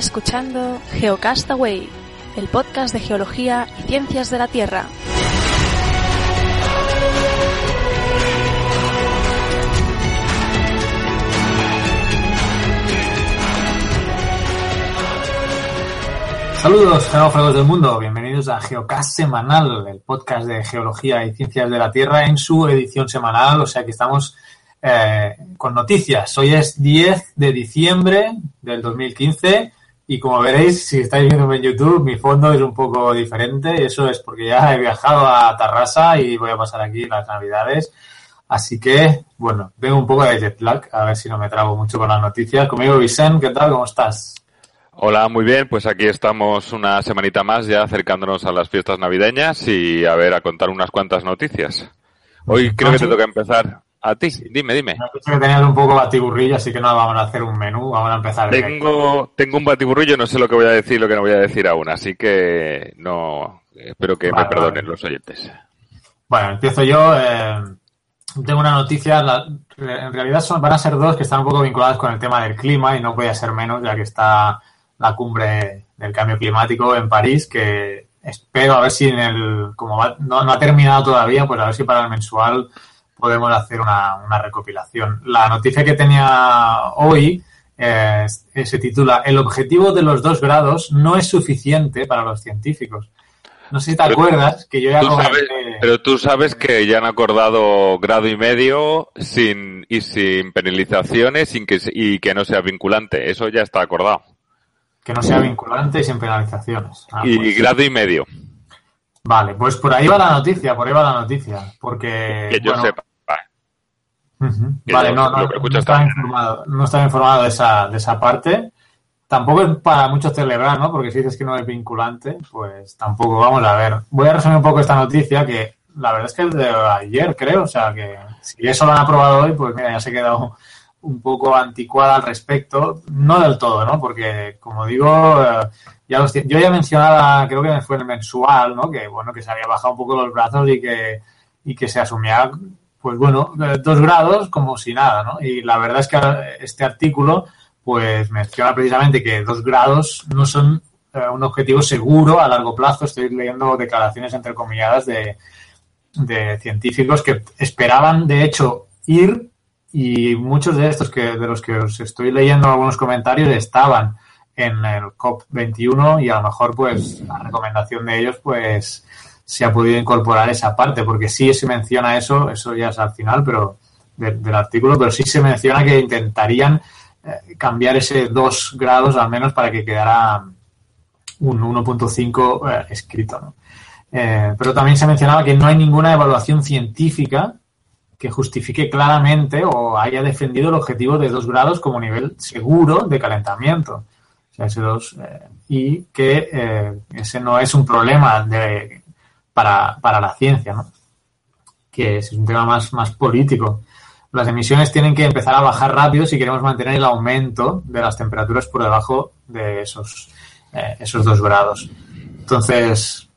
Escuchando Geocastaway, el podcast de geología y ciencias de la Tierra. Saludos, geófagos del mundo. Bienvenidos a Geocast Semanal, el podcast de geología y ciencias de la Tierra en su edición semanal. O sea que estamos eh, con noticias. Hoy es 10 de diciembre del 2015 y como veréis, si estáis viendo en YouTube, mi fondo es un poco diferente. Eso es porque ya he viajado a Tarrasa y voy a pasar aquí las navidades. Así que, bueno, vengo un poco de jet lag, a ver si no me trago mucho con las noticias. Conmigo, Vicente, ¿qué tal? ¿Cómo estás? Hola, muy bien. Pues aquí estamos una semanita más ya acercándonos a las fiestas navideñas y a ver, a contar unas cuantas noticias. Hoy creo que te toca empezar a ti. Dime, dime. Me que tenías un poco batiburrillo, así que no vamos a hacer un menú, vamos a empezar. Tengo, tengo un batiburrillo, no sé lo que voy a decir y lo que no voy a decir aún, así que no, espero que Vale, me perdonen vale. los oyentes. Bueno, empiezo yo. eh, tengo una noticia. la- en realidad son, van a ser dos que están un poco vinculadas con el tema del clima y no podía ser menos, ya que está la cumbre del cambio climático en París, que espero a ver si en el. Como va- no, no ha terminado todavía, pues a ver si para el mensual podemos hacer una, una recopilación. La noticia que tenía hoy eh, se titula El objetivo de los dos grados no es suficiente para los científicos. No sé si te Pero- acuerdas que yo ya Tú sabes, pero tú sabes que ya han acordado grado y medio sin y sin penalizaciones sin que, y que no sea vinculante. Eso ya está acordado. que no sea vinculante y sin penalizaciones. Ah, y pues, grado y medio, Vale, pues por ahí va la noticia, por ahí va la noticia, porque que yo bueno, sepa. Vale, no, no, no estaba informado, no estaba informado de esa, de esa parte. Tampoco es para muchos celebrar, ¿no? Porque si dices que no es vinculante, pues tampoco. Vamos a ver. Voy a resumir un poco esta noticia que la verdad es que es de ayer, creo. O sea que si eso lo han aprobado hoy, pues mira, ya se ha quedado un poco anticuada al respecto. No del todo, ¿no? Porque, como digo, ya los yo ya mencionaba, creo que fue en el mensual, ¿no? Que bueno, que se había bajado un poco los brazos y que, y que se asumía, pues bueno, eh, dos grados como si nada, ¿no? Y la verdad es que este artículo, pues menciona precisamente que dos grados no son eh, un objetivo seguro a largo plazo. Estoy leyendo declaraciones entrecomilladas de, de científicos que esperaban, de hecho, ir y muchos de estos que de los que os estoy leyendo algunos comentarios estaban en el COP21 y a lo mejor pues la recomendación de ellos pues se ha podido incorporar esa parte porque sí se menciona eso, eso ya es al final pero de- del artículo, pero sí se menciona que intentarían eh, cambiar ese 2 grados al menos para que quedara un 1.5 eh, escrito. Eh, pero también se mencionaba que no hay ninguna evaluación científica que justifique claramente o haya defendido el objetivo de 2 grados como nivel seguro de calentamiento. O sea, ese 2, y que ese no es un problema de, para, para la ciencia, ¿no? que es un tema más, más político. Las emisiones tienen que empezar a bajar rápido si queremos mantener el aumento de las temperaturas por debajo de esos, eh, esos 2 grados. Entonces,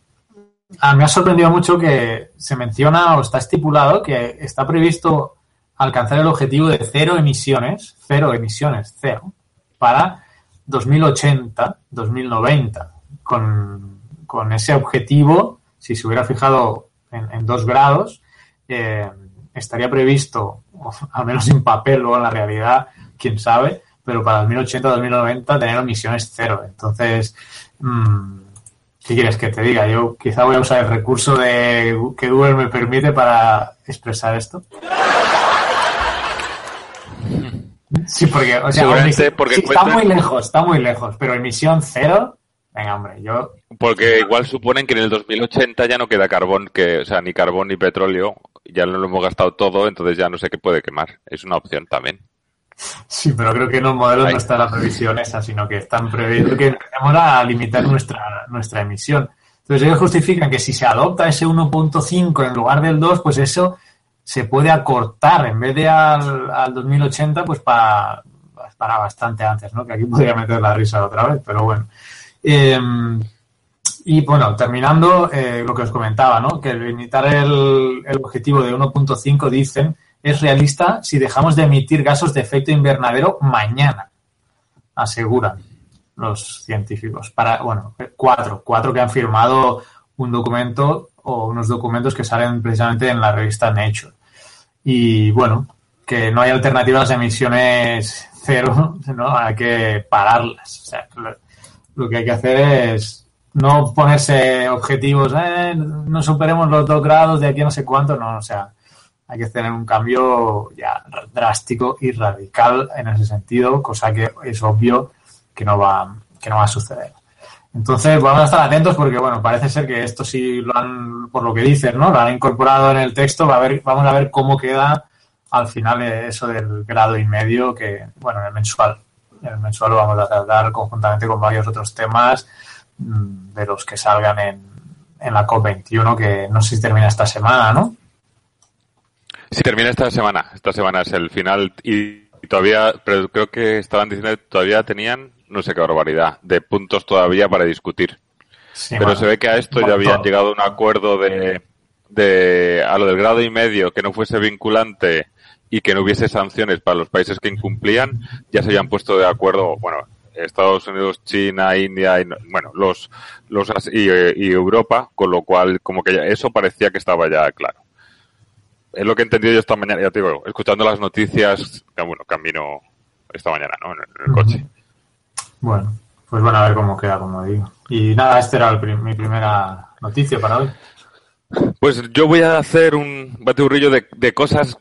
Ah, me ha sorprendido mucho que se menciona o está estipulado que está previsto alcanzar el objetivo de cero emisiones, cero emisiones, cero, para 2080, 2090. Con, con ese objetivo, si se hubiera fijado en, en dos grados, eh, estaría previsto, o al menos en papel o en la realidad, quién sabe, pero para 2080, 2090 tener emisiones cero. Entonces, mm, ¿Qué quieres que te diga? Yo quizá voy a usar el recurso de que Google me permite para expresar esto. Sí, porque, o sea, Seguramente está muy lejos, está muy lejos, pero emisión cero, venga, hombre, yo Porque igual suponen que en el 2080 ya no queda carbón, que, o sea, ni carbón ni petróleo, ya lo hemos gastado todo, entonces ya no sé qué puede quemar. Es una opción también. Sí, pero creo que en los modelos Ahí. no está la previsión esa, sino que están previendo que empecemos a limitar nuestra, nuestra emisión. Entonces ellos justifican que si se adopta ese 1.5 en lugar del 2, pues eso se puede acortar en vez de al, al 2080, pues para, para bastante antes, ¿no? Que aquí podría meter la risa otra vez, pero bueno. Eh, y bueno, terminando eh, lo que os comentaba, ¿no? Que limitar el, el objetivo de 1.5, dicen, es realista si dejamos de emitir gases de efecto invernadero mañana, aseguran. los científicos. Para, bueno, cuatro, cuatro que han firmado un documento o unos documentos que salen precisamente en la revista Nature. Y bueno, que no hay alternativas a emisiones cero, ¿no? Hay que pararlas. O sea, lo, que hay que hacer es no ponerse objetivos, eh, no superemos los dos grados de aquí a no sé cuánto, no, o sea, hay que tener un cambio ya drástico y radical en ese sentido, cosa que es obvio que no va, que no va a suceder. Entonces, vamos a estar atentos porque, bueno, parece ser que esto sí lo han, por lo que dicen, ¿no? Lo han incorporado en el texto. Va a ver, vamos a ver cómo queda al final eso del grado y medio que, bueno, en el mensual. El mensual lo vamos a tratar conjuntamente con varios otros temas mm, de los que salgan en, en la COP21, que no sé si termina esta semana, ¿no? Sí, termina esta semana. Esta semana es el final y, todavía, pero creo que estaban diciendo que todavía tenían no sé qué barbaridad, de puntos todavía para discutir. Pero se ve que a esto ya habían llegado a un acuerdo de, de, a lo del grado y medio, que no fuese vinculante y que no hubiese sanciones para los países que incumplían, ya se habían puesto de acuerdo, bueno, Estados Unidos, China, India, y, bueno, los, los y, y, Europa, con lo cual como que eso parecía que estaba ya claro. Es lo que he entendido yo esta mañana, ya te digo, escuchando las noticias, bueno, camino esta mañana, ¿no? En el, coche. Bueno, pues bueno, a ver cómo queda, como digo. Y nada, este era mi primera noticia para hoy. Pues yo voy a hacer un bateurrillo de, de cosas,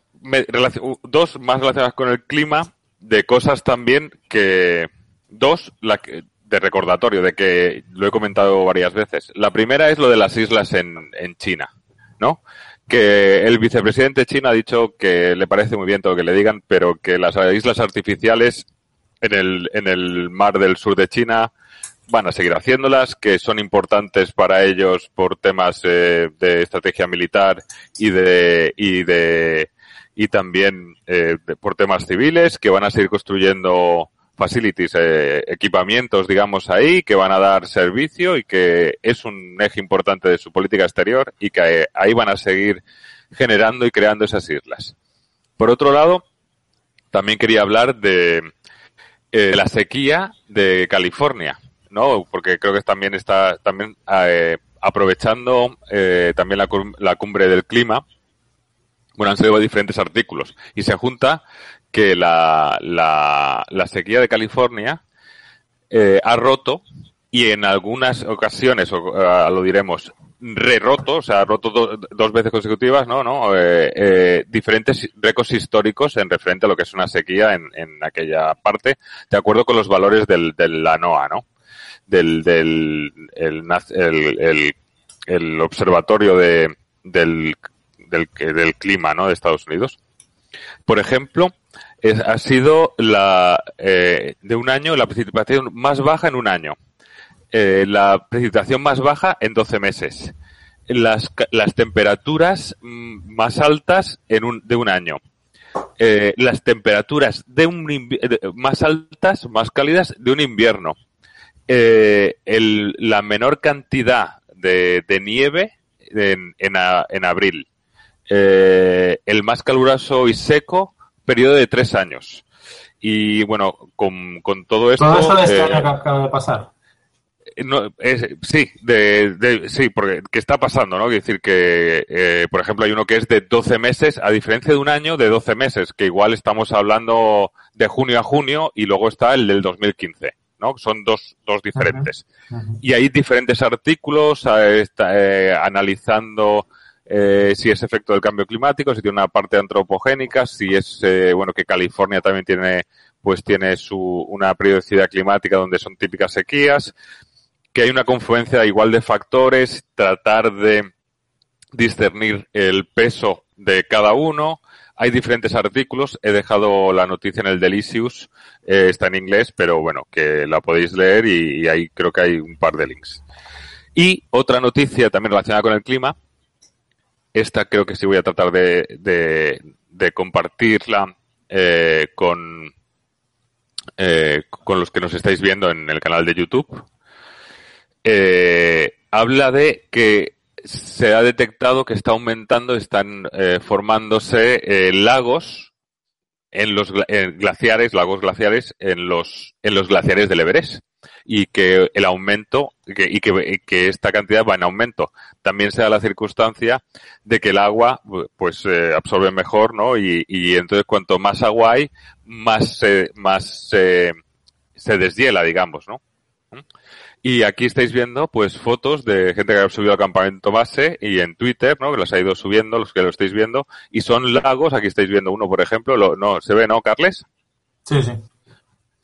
dos más relacionadas con el clima, de cosas también que, dos, la, de recordatorio, de que lo he comentado varias veces. La primera es lo de las islas en, en China, ¿no? Que el vicepresidente chino ha dicho que le parece muy bien todo lo que le digan, pero que las islas artificiales en el, en el mar del sur de China, van a seguir haciéndolas, que son importantes para ellos por temas eh, de estrategia militar y de, y de, y también eh, por temas civiles, que van a seguir construyendo facilities, eh, equipamientos, digamos, ahí, que van a dar servicio y que es un eje importante de su política exterior y que ahí van a seguir generando y creando esas islas. Por otro lado, también quería hablar de, eh, la sequía de California, ¿no? Porque creo que también está también eh, aprovechando eh, también la, la, cumbre del clima. Bueno, han salido diferentes artículos y se junta que la, la, la sequía de California eh, ha roto y en algunas ocasiones, o, uh, lo diremos, re-roto, o sea, roto dos veces consecutivas, ¿no? ¿no? Eh, eh, diferentes récords históricos en referente a lo que es una sequía en, en aquella parte, de acuerdo con los valores del, de la NOAA, ¿no? Del, del el, el, el, observatorio de, del, del, del clima, ¿no? De Estados Unidos. Por ejemplo, ha sido la, eh, de un año, la precipitación más baja en un año. Eh, la precipitación más baja en 12 meses, las, las temperaturas mm, más altas en un, de un año, eh, las temperaturas de un más altas, más cálidas de un invierno, la menor cantidad de, de nieve en abril, eh, el más caluroso y seco periodo de tres años. Y bueno, con, con todo esto. Todo esto de este año que acaba de pasar. No, es, sí, de, de, sí, porque ¿qué está pasando, ¿no? Es decir, que, eh, por ejemplo, hay uno que es de 12 meses, a diferencia de un año, de 12 meses, que igual estamos hablando de junio a junio y luego está el del 2015, ¿no? Son dos, dos diferentes. Uh -huh. Uh -huh. Y hay diferentes artículos eh, está, eh, analizando eh, si es efecto del cambio climático, si tiene una parte antropogénica, si es, eh, bueno, que California también tiene, pues tiene su, una periodicidad climática donde son típicas sequías que hay una confluencia igual de factores, tratar de discernir el peso de cada uno. Hay diferentes artículos, he dejado la noticia en el Delicious, eh, está en inglés, pero bueno, que la podéis leer y, y, ahí creo que hay un par de links. Y otra noticia también relacionada con el clima, esta creo que sí voy a tratar de, de, compartirla eh, con, eh, con los que nos estáis viendo en el canal de YouTube eh, habla de que se ha detectado que está aumentando, están eh, formándose eh, lagos en los glaciares, lagos glaciares en los en los glaciares del Everest. Y que el aumento y que, que, esta cantidad va en aumento. También se da la circunstancia de que el agua pues eh, absorbe mejor, ¿no? Y, y, entonces cuanto más agua hay, más se, más se, se deshiela, digamos, ¿no? Y aquí estáis viendo, pues, fotos de gente que ha subido al campamento base y en Twitter, ¿no? Que los ha ido subiendo, los que lo estáis viendo. Y son lagos, aquí estáis viendo uno, por ejemplo, lo, no, ¿se ve, no, Carles? Sí, sí.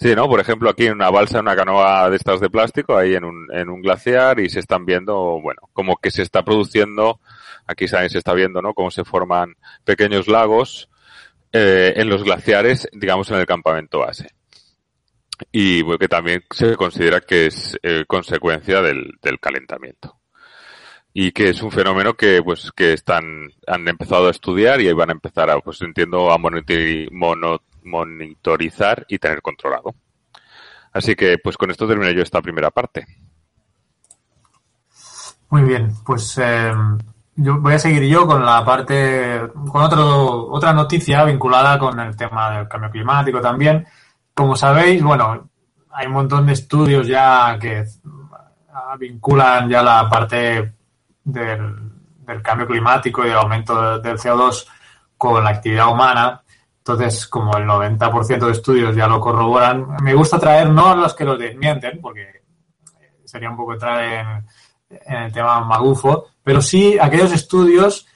Sí, ¿no? Por ejemplo, aquí en una balsa, una canoa de estas de plástico, ahí en un, en un glaciar y se están viendo, bueno, como que se está produciendo, aquí también se está viendo, ¿no? Cómo se forman pequeños lagos eh, en los glaciares, digamos, en el campamento base y que también se considera que es eh, consecuencia del, del, calentamiento y que es un fenómeno que pues que están han empezado a estudiar y ahí van a empezar a pues entiendo a monitorizar y tener controlado. Así que pues con esto termino yo esta primera parte. Muy bien pues eh, yo voy a seguir yo con la parte con otro otra noticia vinculada con el tema del cambio climático también. Como sabéis, bueno, hay un montón de estudios ya que vinculan ya la parte del, cambio climático y del aumento del CO2 con la actividad humana. Entonces, como el 90% de estudios ya lo corroboran, me gusta traer no los que los desmienten, porque sería un poco entrar en, el tema magufo, pero sí aquellos estudios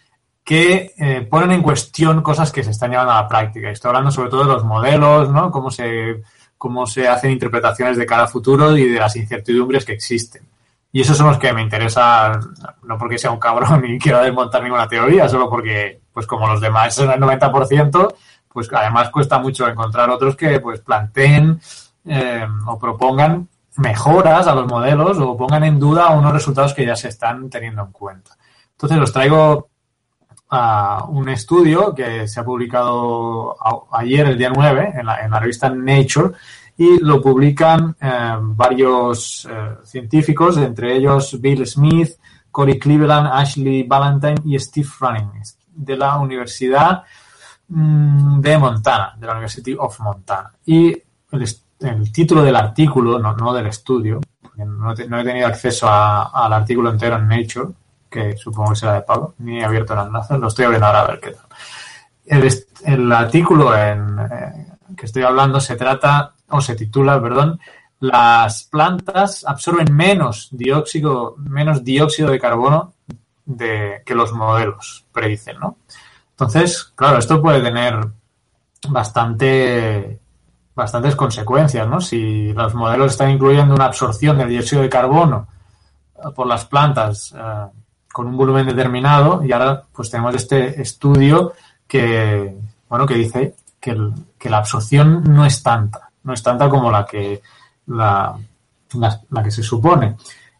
que eh, ponen en cuestión cosas que se están llevando a la práctica. Estoy hablando sobre todo de los modelos, ¿no? Cómo se, cómo se hacen interpretaciones de cara a futuro y de las incertidumbres que existen. Y esos son los que me interesa, no porque sea un cabrón y quiera desmontar ninguna teoría, solo porque, pues como los demás son el 90%, pues además cuesta mucho encontrar otros que pues planteen eh, o propongan mejoras a los modelos o pongan en duda unos resultados que ya se están teniendo en cuenta. Entonces los traigo un estudio que se ha publicado ayer, el día 9, en la, revista Nature, y lo publican eh, varios eh, científicos, entre ellos Bill Smith, Corey Cleveland, Ashley Ballantyne y Steve Running, de la Universidad de Montana, de la University of Montana. Y el, título del artículo, no, del estudio, no, no, he tenido acceso al artículo entero en Nature, que supongo que será de pago, ni he abierto el enlace, lo estoy abriendo ahora a ver qué tal. El, artículo en, eh, que estoy hablando se trata, o se titula, perdón, las plantas absorben menos dióxido, menos dióxido de carbono de, que los modelos predicen, ¿no? Entonces, claro, esto puede tener bastante, bastantes consecuencias, ¿no? Si los modelos están incluyendo una absorción de dióxido de carbono por las plantas eh, con un volumen determinado y ahora pues tenemos este estudio que, bueno, que dice que, que la absorción no es tanta, no es tanta como la que, la, la, que se supone.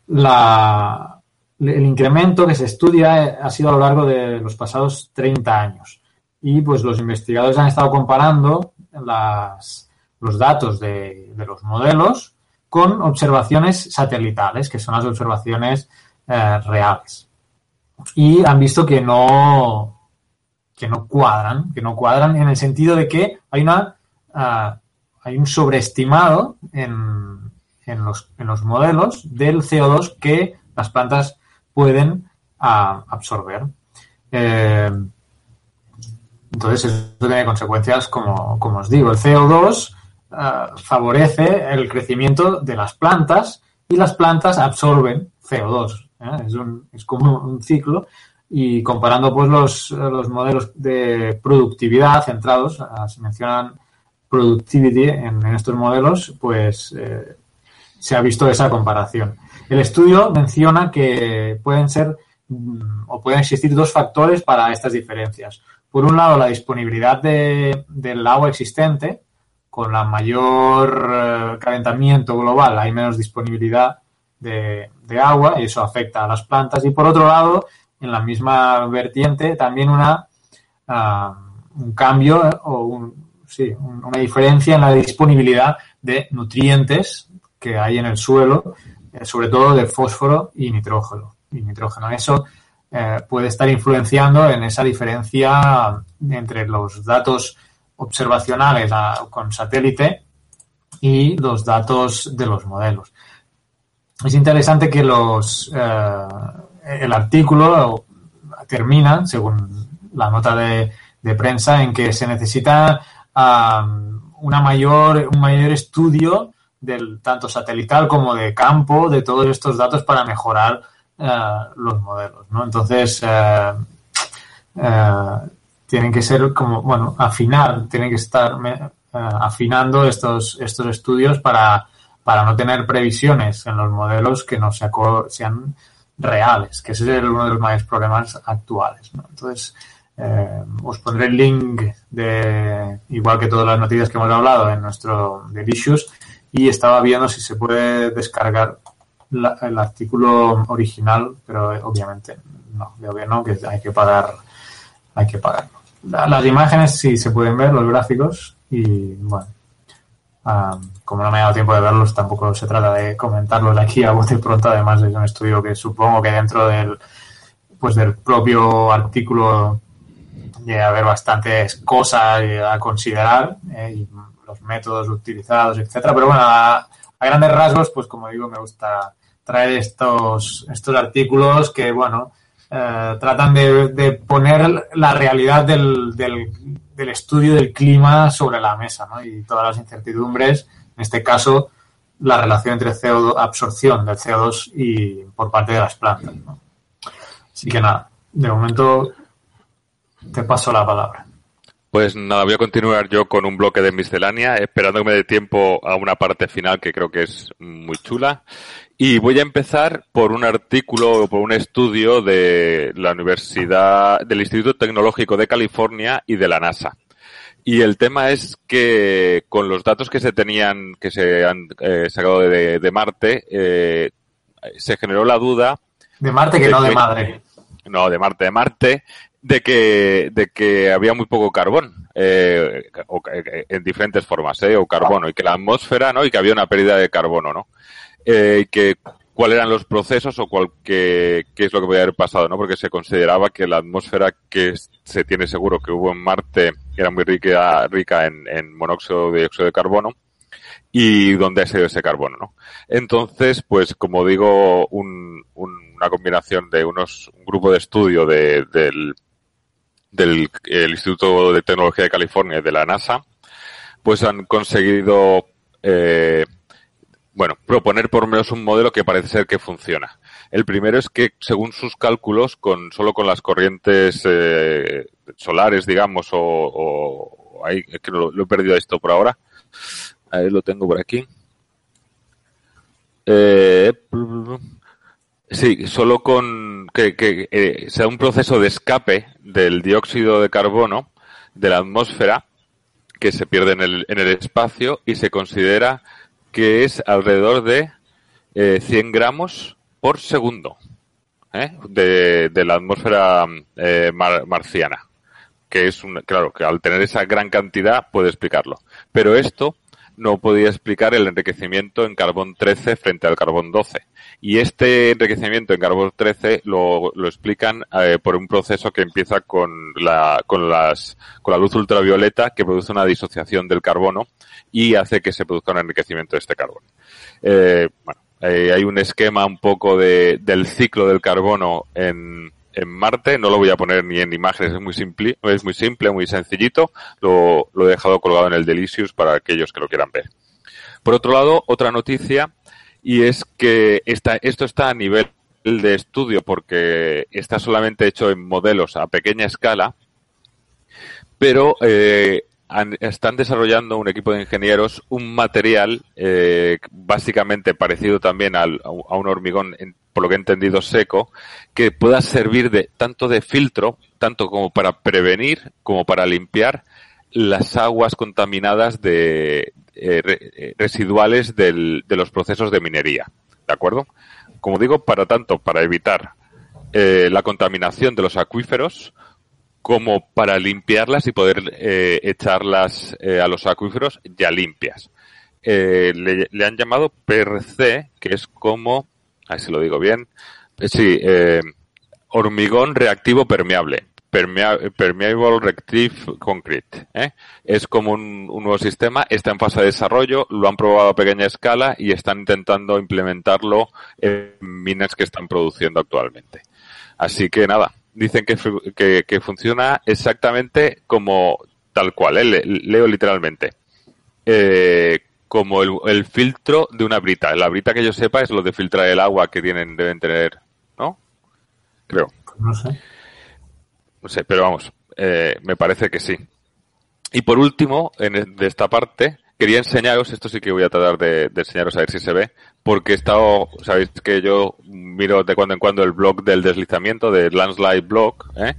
La, el incremento que se estudia ha sido a lo largo de los pasados 30 años. Y pues los investigadores han estado comparando las, los datos de, de los modelos con observaciones satelitales, que son las observaciones eh, reales. Y han visto que no que no cuadran, que no cuadran en el sentido de que hay una uh, hay un sobreestimado en, en, los, en los modelos del CO2 que las plantas pueden uh, absorber. Eh, entonces, eso tiene consecuencias, como, os digo. El CO2 uh, favorece el crecimiento de las plantas y las plantas absorben CO2. ¿eh? Es, un, es como un ciclo y comparando pues los, los modelos de productividad centrados, ah, se mencionan productivity en, estos modelos, pues eh, se ha visto esa comparación. El estudio menciona que pueden ser mm, o pueden existir dos factores para estas diferencias. Por un lado, la disponibilidad de, del agua existente, con la mayor eh, calentamiento global hay menos disponibilidad de, agua y eso afecta a las plantas. Y por otro lado, en la misma vertiente, también una, uh, un cambio o un, sí, una diferencia en la disponibilidad de nutrientes que hay en el suelo, eh, sobre todo de fósforo y nitrógeno. Y nitrógeno. Eso eh, puede estar influenciando en esa diferencia entre los datos observacionales a, con satélite y los datos de los modelos. Es interesante que los eh, el artículo termina, según la nota de, prensa, en que se necesita una mayor, un mayor estudio del tanto satelital como de campo de todos estos datos para mejorar eh, los modelos. ¿no? Entonces, eh, tienen que ser como, bueno, afinar, tienen que estar afinando estos, estos estudios para, para no tener previsiones en los modelos que no sean reales, que ese es uno de los mayores problemas actuales. Entonces, os pondré el link de, igual que todas las noticias que hemos hablado, en nuestro de issues y estaba viendo si se puede descargar el artículo original, pero obviamente no, veo que no, que hay que pagar, hay que pagarlo. Las imágenes sí se pueden ver, los gráficos, y bueno, como no me ha dado tiempo de verlos, tampoco se trata de comentarlos aquí a de pronto. Además, es un estudio que supongo que dentro del, pues del propio artículo llega a haber bastantes cosas a considerar eh, y métodos utilizados, etcétera. Pero bueno, a, grandes rasgos, pues como digo, me gusta traer estos, estos artículos que, bueno, eh, tratan de, poner la realidad del, del estudio del clima sobre la mesa y todas las incertidumbres, en este caso la relación entre CO2, absorción del CO2 y por parte de las plantas. Así que nada, de momento te paso la palabra. Pues nada, voy a continuar yo con un bloque de miscelánea, esperando que me dé tiempo a una parte final que creo que es muy chula. Y voy a empezar por un artículo, por un estudio de la Universidad, del Instituto Tecnológico de California y de la NASA. Y el tema es que con los datos que se tenían, que se han eh, sacado de, Marte, eh, se generó la duda. De Marte que no de madre. No, de Marte, de Marte, de que, de que había muy poco carbón, eh, eh, en diferentes formas, eh, o carbono, y que la atmósfera, ¿no? Y que había una pérdida de carbono, ¿no? Eh, que cuáles eran los procesos o cuál, qué, qué, es lo que podía haber pasado, ¿no? Porque se consideraba que la atmósfera que se tiene seguro que hubo en Marte era muy rica, rica en, en monóxido de dióxido de carbono y dónde ha sido ese carbono, ¿no? Entonces, pues como digo, un, una combinación de unos, un grupo de estudio de, del, del Instituto de Tecnología de California de la NASA, pues han conseguido, eh, bueno, proponer por lo menos un modelo que parece ser que funciona. El primero es que, según sus cálculos, con solo con las corrientes eh, solares, digamos, o, o es que lo, he perdido esto por ahora. Ahí lo tengo por aquí. Eh, Sí, solo con que, eh, sea un proceso de escape del dióxido de carbono de la atmósfera que se pierde en el, en el espacio y se considera que es alrededor de eh, 100 gramos por segundo ¿eh? de, de, la atmósfera eh, mar, marciana. Que es un, claro, que al tener esa gran cantidad puede explicarlo. Pero esto no podía explicar el enriquecimiento en carbón 13 frente al carbón 12. Y este enriquecimiento en carbón 13 lo, lo explican eh, por un proceso que empieza con la, con, las, con la luz ultravioleta que produce una disociación del carbono y hace que se produzca un enriquecimiento de este carbono. Eh, eh, hay un esquema un poco de, del ciclo del carbono en, en Marte, no lo voy a poner ni en imágenes, es muy simple, es muy simple, muy sencillito, lo, lo he dejado colgado en el Delicious para aquellos que lo quieran ver. Por otro lado, otra noticia, y es que esta, esto está a nivel de estudio porque está solamente hecho en modelos a pequeña escala, pero eh, están desarrollando un equipo de ingenieros un material eh, básicamente parecido también al, a un hormigón, en, por lo que he entendido, seco, que pueda servir de tanto de filtro, tanto como para prevenir como para limpiar las aguas contaminadas de eh, re, residuales de los procesos de minería. ¿De acuerdo? Como digo, para tanto, para evitar eh, la contaminación de los acuíferos, como para limpiarlas y poder eh, echarlas eh, a los acuíferos ya limpias. Eh, le, han llamado PRC, que es como, a si lo digo bien, eh, sí, hormigón reactivo permeable. Permeable Retrieve Concrete. ¿eh? Es como un, nuevo sistema, está en fase de desarrollo, lo han probado a pequeña escala y están intentando implementarlo en minas que están produciendo actualmente. Así que nada, dicen que, que, funciona exactamente como tal cual, ¿eh? leo literalmente. Eh, como el, filtro de una brita. La brita que yo sepa es lo de filtrar el agua que tienen, deben tener, ¿no? Creo. No sé. No sé, pero vamos, eh, me parece que sí. Y por último, en, de esta parte, quería enseñaros, esto sí que voy a tratar de, enseñaros a ver si se ve, porque he estado, sabéis que yo miro de cuando en cuando el blog del deslizamiento, de Landslide Blog, ¿eh?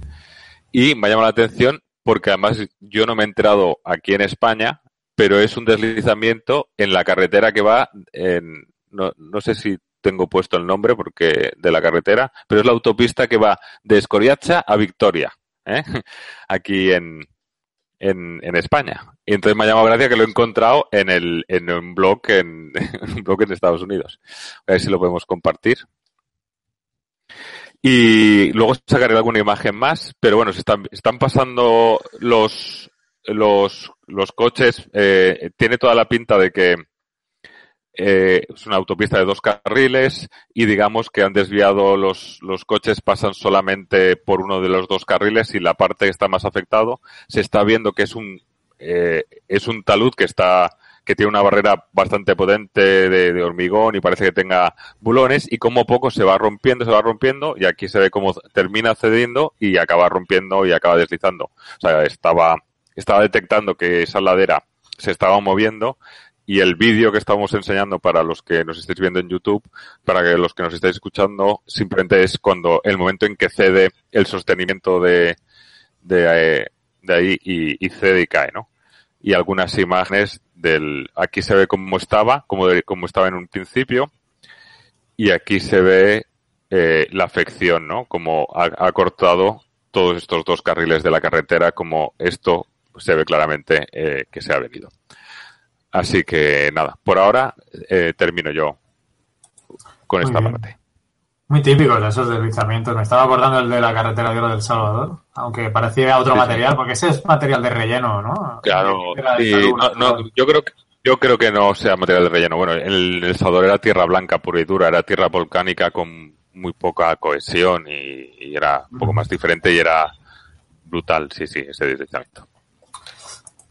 y me ha llamado la atención porque además yo no me he enterado aquí en España pero es un deslizamiento en la carretera que va en, no, no sé si tengo puesto el nombre porque de la carretera, pero es la autopista que va de Escoriacha a Victoria, ¿eh? aquí en, en, España. Y entonces me ha llamado gracia que lo he encontrado en, el, en un blog en, un blog en Estados Unidos. A ver si lo podemos compartir. Y luego sacaré alguna imagen más, pero bueno, se están, están pasando los, los, los coches, eh, tiene toda la pinta de que eh, es una autopista de dos carriles y digamos que han desviado los, los coches, pasan solamente por uno de los dos carriles y la parte que está más afectado se está viendo que es un, eh, es un talud que está, que tiene una barrera bastante potente de, de, hormigón y parece que tenga bulones y como poco se va rompiendo, se va rompiendo y aquí se ve cómo termina cediendo y acaba rompiendo y acaba deslizando. O sea, estaba, estaba detectando que esa ladera se estaba moviendo y el vídeo que estamos enseñando para los que nos estéis viendo en YouTube, para que los que nos estéis escuchando, simplemente es cuando el momento en que cede el sostenimiento de, de, eh, de ahí y, cede y cae, ¿no? Y algunas imágenes del, aquí se ve cómo estaba, como, de, como estaba en un principio, y aquí se ve eh, la afección, ¿no? Como ha, ha cortado todos estos dos carriles de la carretera, como esto se ve claramente eh, que se ha venido. Así que nada, por ahora eh, termino yo con esta parte. Muy típicos esos deslizamientos. Me estaba acordando el de la carretera de Oro del Salvador, aunque parecía otro material, porque ese es material de relleno, ¿no? Claro, yo creo que yo creo que no sea material de relleno. Bueno, el, el Salvador era tierra blanca pura y dura, era tierra volcánica con muy poca cohesión y, era un poco más diferente y era brutal, sí, sí, ese deslizamiento.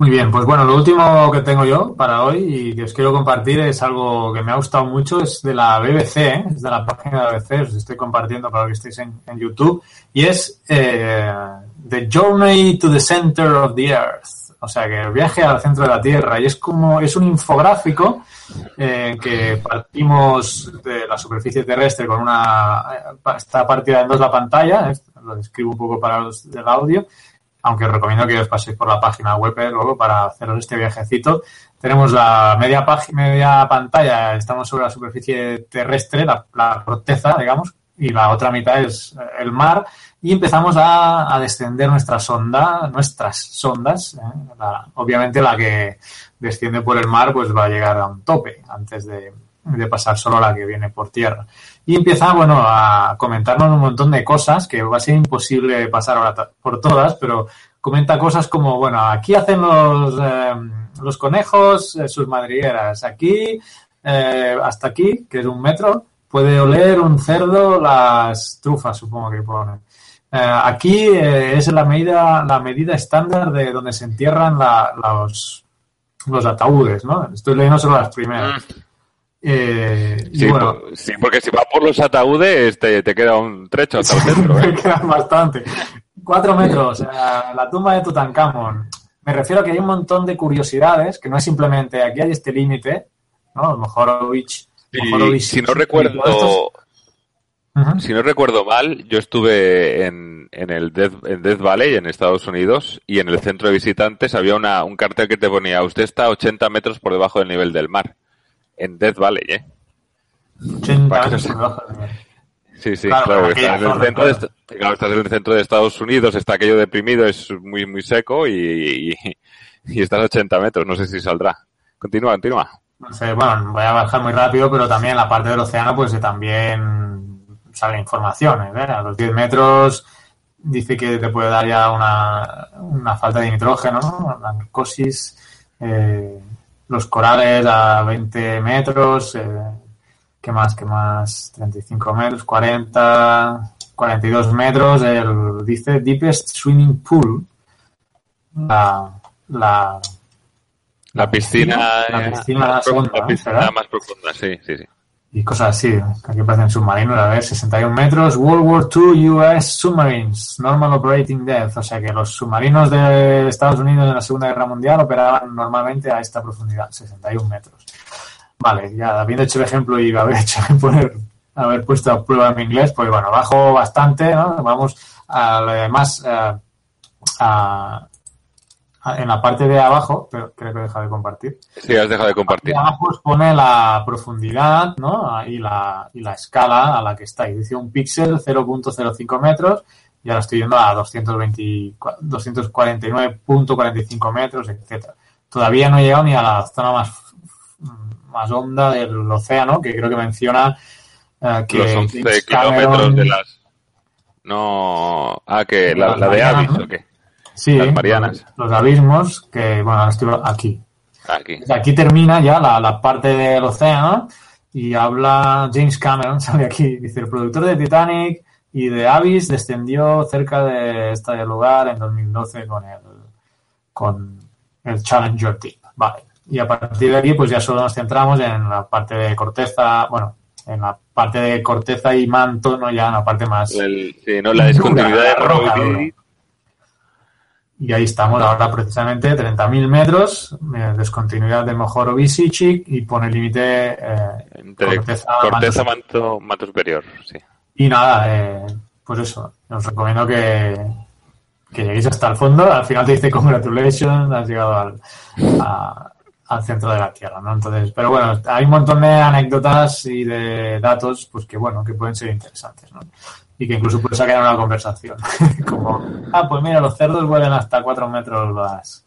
Muy bien, pues bueno, lo último que tengo yo para hoy y que os quiero compartir es algo que me ha gustado mucho, es de la BBC, ¿eh? es de la página de la BBC, os estoy compartiendo para que estéis en, YouTube, y es eh, The Journey to the Center of the Earth, o sea que el viaje al centro de la Tierra, y es como, es un infográfico eh, que partimos de la superficie terrestre con una, eh, está partida en dos la pantalla, eh, lo describo un poco para los del audio, aunque os recomiendo que os paséis por la página web eh, luego para haceros este viajecito. Tenemos la media, media pantalla, estamos sobre la superficie terrestre, la, la corteza, digamos, y la otra mitad es eh, el mar y empezamos a, a descender nuestra sonda, nuestras sondas. ¿eh? La, obviamente la que desciende por el mar pues va a llegar a un tope antes de, de pasar solo la que viene por tierra y empieza, bueno, a comentarnos un montón de cosas que va a ser imposible pasar ahora por todas, pero comenta cosas como, bueno, aquí hacen los, eh, los conejos eh, sus madrigueras, aquí, eh, hasta aquí, que es un metro, puede oler un cerdo las trufas, supongo que pone. Eh, aquí es la medida, la medida estándar de donde se entierran la, los, los ataúdes, ¿no? Estoy leyendo solo las primeras. Mm. Eh, sí, bueno, sí, porque si vas por los ataúdes te, te queda un trecho hasta el centro. ¿eh? quedan bastante. Cuatro metros, la tumba de Tutankamón. Me refiero a que hay un montón de curiosidades, que no es simplemente aquí hay este límite, ¿no? Mojorovich. si no recuerdo, si no recuerdo mal, yo estuve en, en el Death, en Death Valley, en Estados Unidos, y en el centro de visitantes había una, un cartel que te ponía, usted está a 80 metros por debajo del nivel del mar en Death Valley, ¿eh? Sí, sí, claro, estás, en el centro de, claro, estás en el centro de Estados Unidos, está aquello deprimido, es muy muy seco y, y, estás a 80 metros, no sé si saldrá. Continúa, continúa. No sé, bueno, voy a bajar muy rápido, pero también en la parte del océano pues también sale información, ¿eh? A los 10 metros dice que te puede dar ya una, una falta de nitrógeno, ¿no? la narcosis, eh, los corales a 20 metros, eh, ¿qué más? ¿Qué más? 35 metros, 40, 42 metros, el, dice Deepest Swimming Pool, la, la, La piscina, la eh, piscina más, sonda, profunda, la piscina más profunda, sí, sí, sí. Y cosas así, aquí parecen submarinos, a ver, 61 metros, World War II US Submarines, Normal Operating Depth, o sea que los submarinos de Estados Unidos en la Segunda Guerra Mundial operaban normalmente a esta profundidad, 61 metros. Vale, ya habiendo hecho el ejemplo y haber hecho poner, haber puesto a prueba mi inglés, pues bueno, bajo bastante, ¿no? Vamos a lo demás, eh, a- a- en la parte de abajo, pero creo que he dejado de compartir. Sí, has dejado de compartir. Y abajo os pone la profundidad ¿no? y, la, y la escala a la que estáis. Dice un píxel 0.05 metros y ahora estoy yendo a 220 249.45 metros, etcétera. Todavía no he llegado ni a la zona más, más honda del océano, que creo que menciona eh, que Los 11 James kilómetros Cameron- de las... No... Ah, que la, de Avis, ¿no? ¿o qué? Sí, las Marianas. Los, los abismos, que bueno, estoy aquí. Aquí. Aquí termina ya la, la parte del océano y habla James Cameron, sale aquí, dice, el productor de Titanic y de Avis descendió cerca de este lugar en 2012 con el, con el Challenger Deep. Vale. Y a partir de aquí, pues ya solo nos centramos en la parte de corteza, bueno, en la parte de corteza y manto, no ya en la parte más... El- sí, no, la discontinuidad de La roca, Roy- Y ahí estamos ahora precisamente 30.000 metros, eh, descontinuidad de Mojoro Visichik y pone límite eh, corteza, corteza, manto- manto, manto superior, sí. Y nada, eh, pues eso, os recomiendo que, que lleguéis hasta el fondo. Al final te dice congratulations, has llegado al, a- al centro de la Tierra, ¿no? Entonces, pero bueno, hay un montón de anécdotas y de datos, pues que bueno, que pueden ser interesantes, ¿no? Y que incluso puedes sacar una conversación. Como, ah, pues mira, los cerdos vuelen hasta cuatro metros las,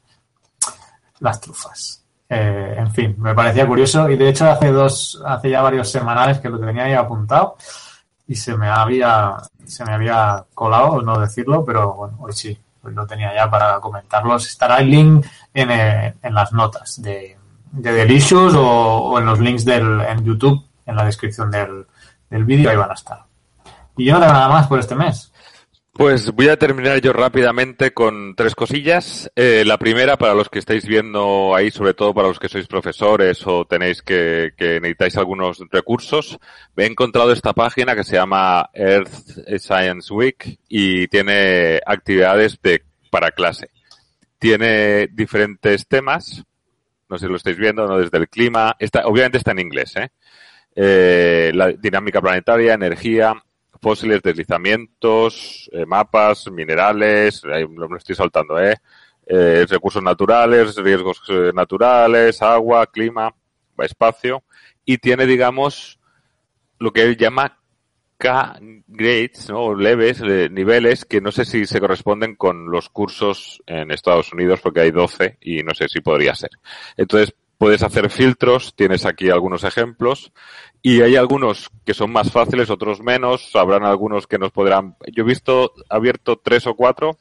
las trufas. Eh, en fin, me parecía curioso y de hecho hace dos, hace ya varios semanales que lo tenía ahí apuntado y se me había, se me había colado, no decirlo, pero bueno, hoy sí, hoy lo tenía ya para comentarlos. Estará el link en, eh, en las notas de, de Delicious o, o en los links del, en YouTube, en la descripción del, del vídeo, ahí van a estar. Y yo no nada más por este mes. Pues voy a terminar yo rápidamente con tres cosillas. Eh, la primera, para los que estáis viendo ahí, sobre todo para los que sois profesores o tenéis que, que necesitáis algunos recursos, he encontrado esta página que se llama Earth Science Week y tiene actividades de, para clase. Tiene diferentes temas, no sé si lo estáis viendo, ¿no? desde el clima, está, obviamente está en inglés, ¿eh? Eh, la dinámica planetaria, energía, fósiles, deslizamientos, eh, mapas, minerales, ahí lo estoy saltando, ¿eh? Eh, recursos naturales, riesgos eh, naturales, agua, clima, espacio, y tiene, digamos, lo que él llama K-grades, ¿no? Leves, niveles, que no sé si se corresponden con los cursos en Estados Unidos, porque hay 12 y no sé si podría ser. Entonces, puedes hacer filtros, tienes aquí algunos ejemplos, y hay algunos que son más fáciles, otros menos, habrán algunos que nos podrán... Yo he visto abierto tres o cuatro,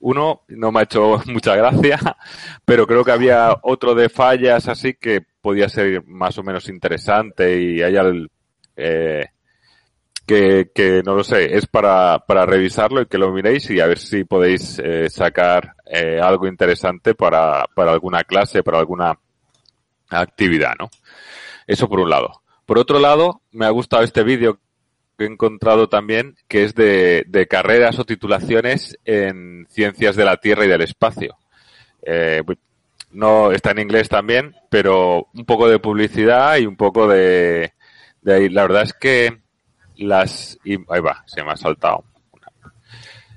uno no me ha hecho mucha gracia, pero creo que había otro de fallas así que podía ser más o menos interesante y hay al, eh, que, que no lo sé, es para, para revisarlo y que lo miréis y a ver si podéis eh, sacar eh, algo interesante para, para alguna clase, para alguna actividad, ¿no? Eso por un lado. Por otro lado, me ha gustado este vídeo que he encontrado también, que es de, de carreras o titulaciones en ciencias de la Tierra y del espacio. Eh, no está en inglés también, pero un poco de publicidad y un poco de, de ahí. La verdad es que las ahí va, se me ha saltado.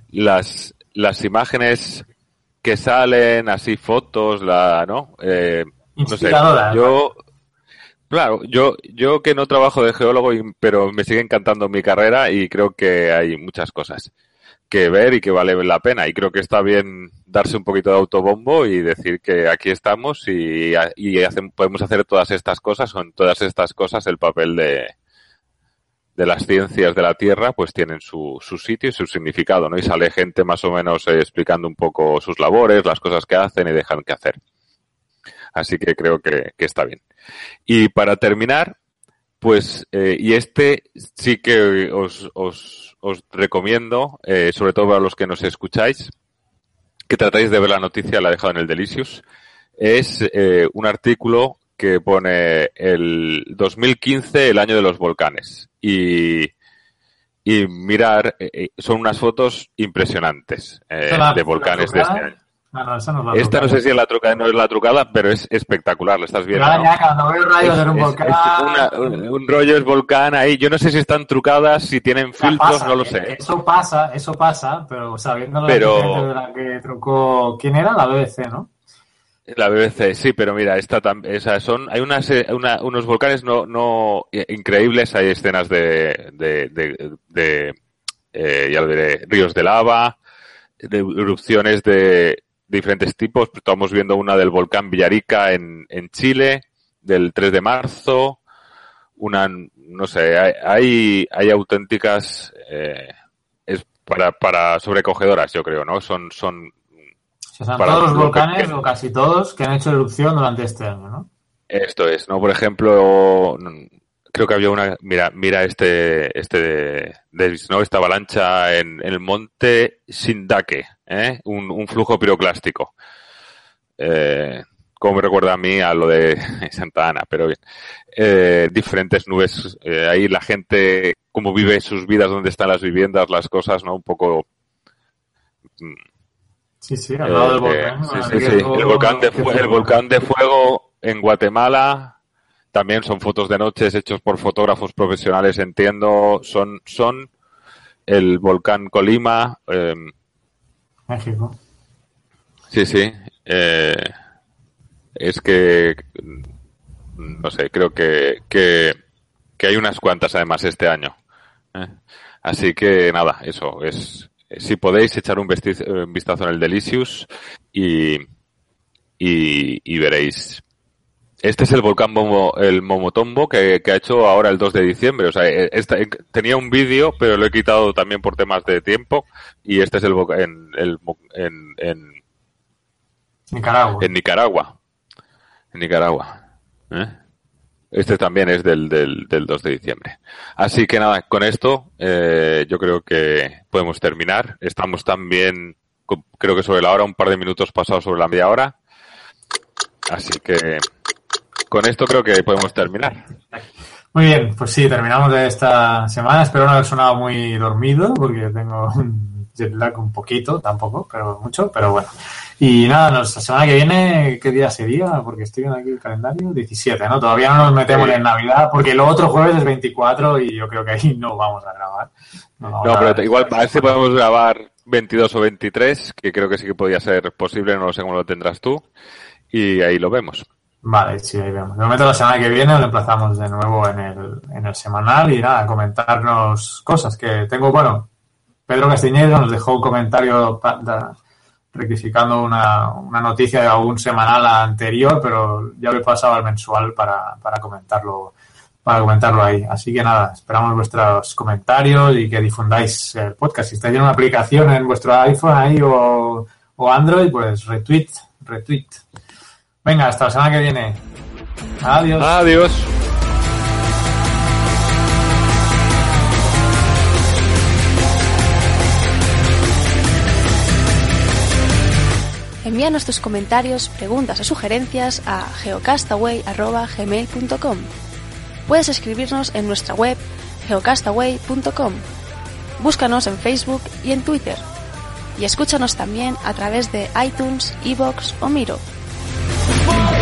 Las las imágenes que salen, así fotos, la, ¿no? Eh, no sé, yo Claro, yo, yo que no trabajo de geólogo, y- pero me sigue encantando mi carrera y creo que hay muchas cosas que ver y que vale la pena. Y creo que está bien darse un poquito de autobombo y decir que aquí estamos y, y hacen- podemos hacer todas estas cosas o en todas estas cosas el papel de, de las ciencias de la Tierra, pues tienen su, su sitio y su significado, ¿no? Y sale gente más o menos eh, explicando un poco sus labores, las cosas que hacen y dejan que hacer. Así que creo que, que está bien. Y para terminar, pues, eh, y este sí que os, os, os recomiendo, eh, sobre todo para los que nos escucháis, que tratáis de ver la noticia, la he dejado en el Delicious, es eh, un artículo que pone el 2015, el año de los volcanes. Y, y mirar, son unas fotos impresionantes eh, ¿La- de volcanes de este año. Ah, no, esa no es la Esta no sé si es la trucada, no es la trucada, pero es espectacular, la estás viendo. Ahora ¿no? ya cuando veo rayos de un Es- volcán... es una- un, un rollo es volcán ahí. Yo no sé si están trucadas, si tienen filtros, pasa, no lo eh, sé. Eso pasa, eso pasa, pero sabiendo la Pero- la que trucó... ¿Quién era? La BBC, ¿no? La BBC, sí, pero mira, esta esa son, hay unas, una- unos volcanes no, no increíbles, hay escenas de, de, de, de, eh, ya lo diré, ríos de lava, de erupciones de diferentes tipos. Estamos viendo una del volcán Villarica en, en Chile, del 3 de marzo, una, no sé, hay, hay, hay auténticas, eh, es para, para sobrecogedoras, yo creo, ¿no? Son, son O sea, Para todos los que- volcanes, o casi todos, que han hecho erupción durante este año, ¿no? Esto es, ¿no? Por ejemplo, creo que había una, mira, mira este, este de, de- ¿no? Esta avalancha en, en el monte Shindake, ¿eh? Un, un flujo piroclástico. Eh, como me recuerda a mí a lo de Santa Ana, pero bien. Eh, diferentes nubes, eh, ahí la gente, cómo vive sus vidas, dónde están las viviendas, las cosas, ¿no? Un poco, mm, Sí, sí, al lado del eh, volcán. sí, el sí, sí. El volcán de, el volcán de fuego en Guatemala también son fotos de noches hechos por fotógrafos profesionales, entiendo. Son, son el volcán Colima. eh, México. sí, sí. eh, es que, no sé, creo que, que, que hay unas cuantas además este año. ¿eh? Así que nada, eso es. Si podéis echar un, vistazo en el Delicious y, y, y veréis. Este es el volcán Momo- el Momotombo que, que ha hecho ahora el 2 de diciembre. O sea, eh, esta- eh, tenía un vídeo, pero lo he quitado también por temas de tiempo. Y este es el, en, el en, en, Nicaragua. en Nicaragua. En Nicaragua. ¿eh? Este también es del, del, del 2 de diciembre. Así que nada, con esto eh, yo creo que podemos terminar. Estamos también, creo que sobre la hora, un par de minutos pasados sobre la media hora. Así que con esto creo que podemos terminar. Muy bien, pues sí, terminamos de esta semana. Espero no haber sonado muy dormido, porque tengo un jet lag un poquito, tampoco, pero mucho, pero bueno. Y nada, nos- la semana que viene, ¿qué día sería? Porque estoy viendo aquí el calendario, 17, ¿no? Todavía no nos metemos Sí. en Navidad, porque el otro jueves es 24 y yo creo que ahí no vamos a grabar. No, pero igual a ver si podemos grabar 22 o 23, que creo que sí que podía ser posible, no lo sé cómo lo tendrás tú. Y ahí lo vemos. Vale, sí, ahí vemos. De momento la semana que viene lo emplazamos de nuevo en el, en el semanal y nada, comentarnos cosas que tengo, bueno, Pedro Castiñeiro nos dejó un comentario rectificando una, una noticia de algún semanal anterior, pero ya lo he pasado al mensual para, para comentarlo para comentarlo ahí. Así que nada, esperamos vuestros comentarios y que difundáis el podcast. Si estáis en una aplicación en vuestro iPhone ahí o, o Android, pues retweet, retweet. Venga, hasta la semana que viene. Adiós. Adiós. Envíanos tus comentarios, preguntas o sugerencias a geocastaway.gmail.com. Puedes escribirnos en nuestra web geocastaway.com. Búscanos en Facebook y en Twitter. Y escúchanos también a través de iTunes, Evox o Miro. ball.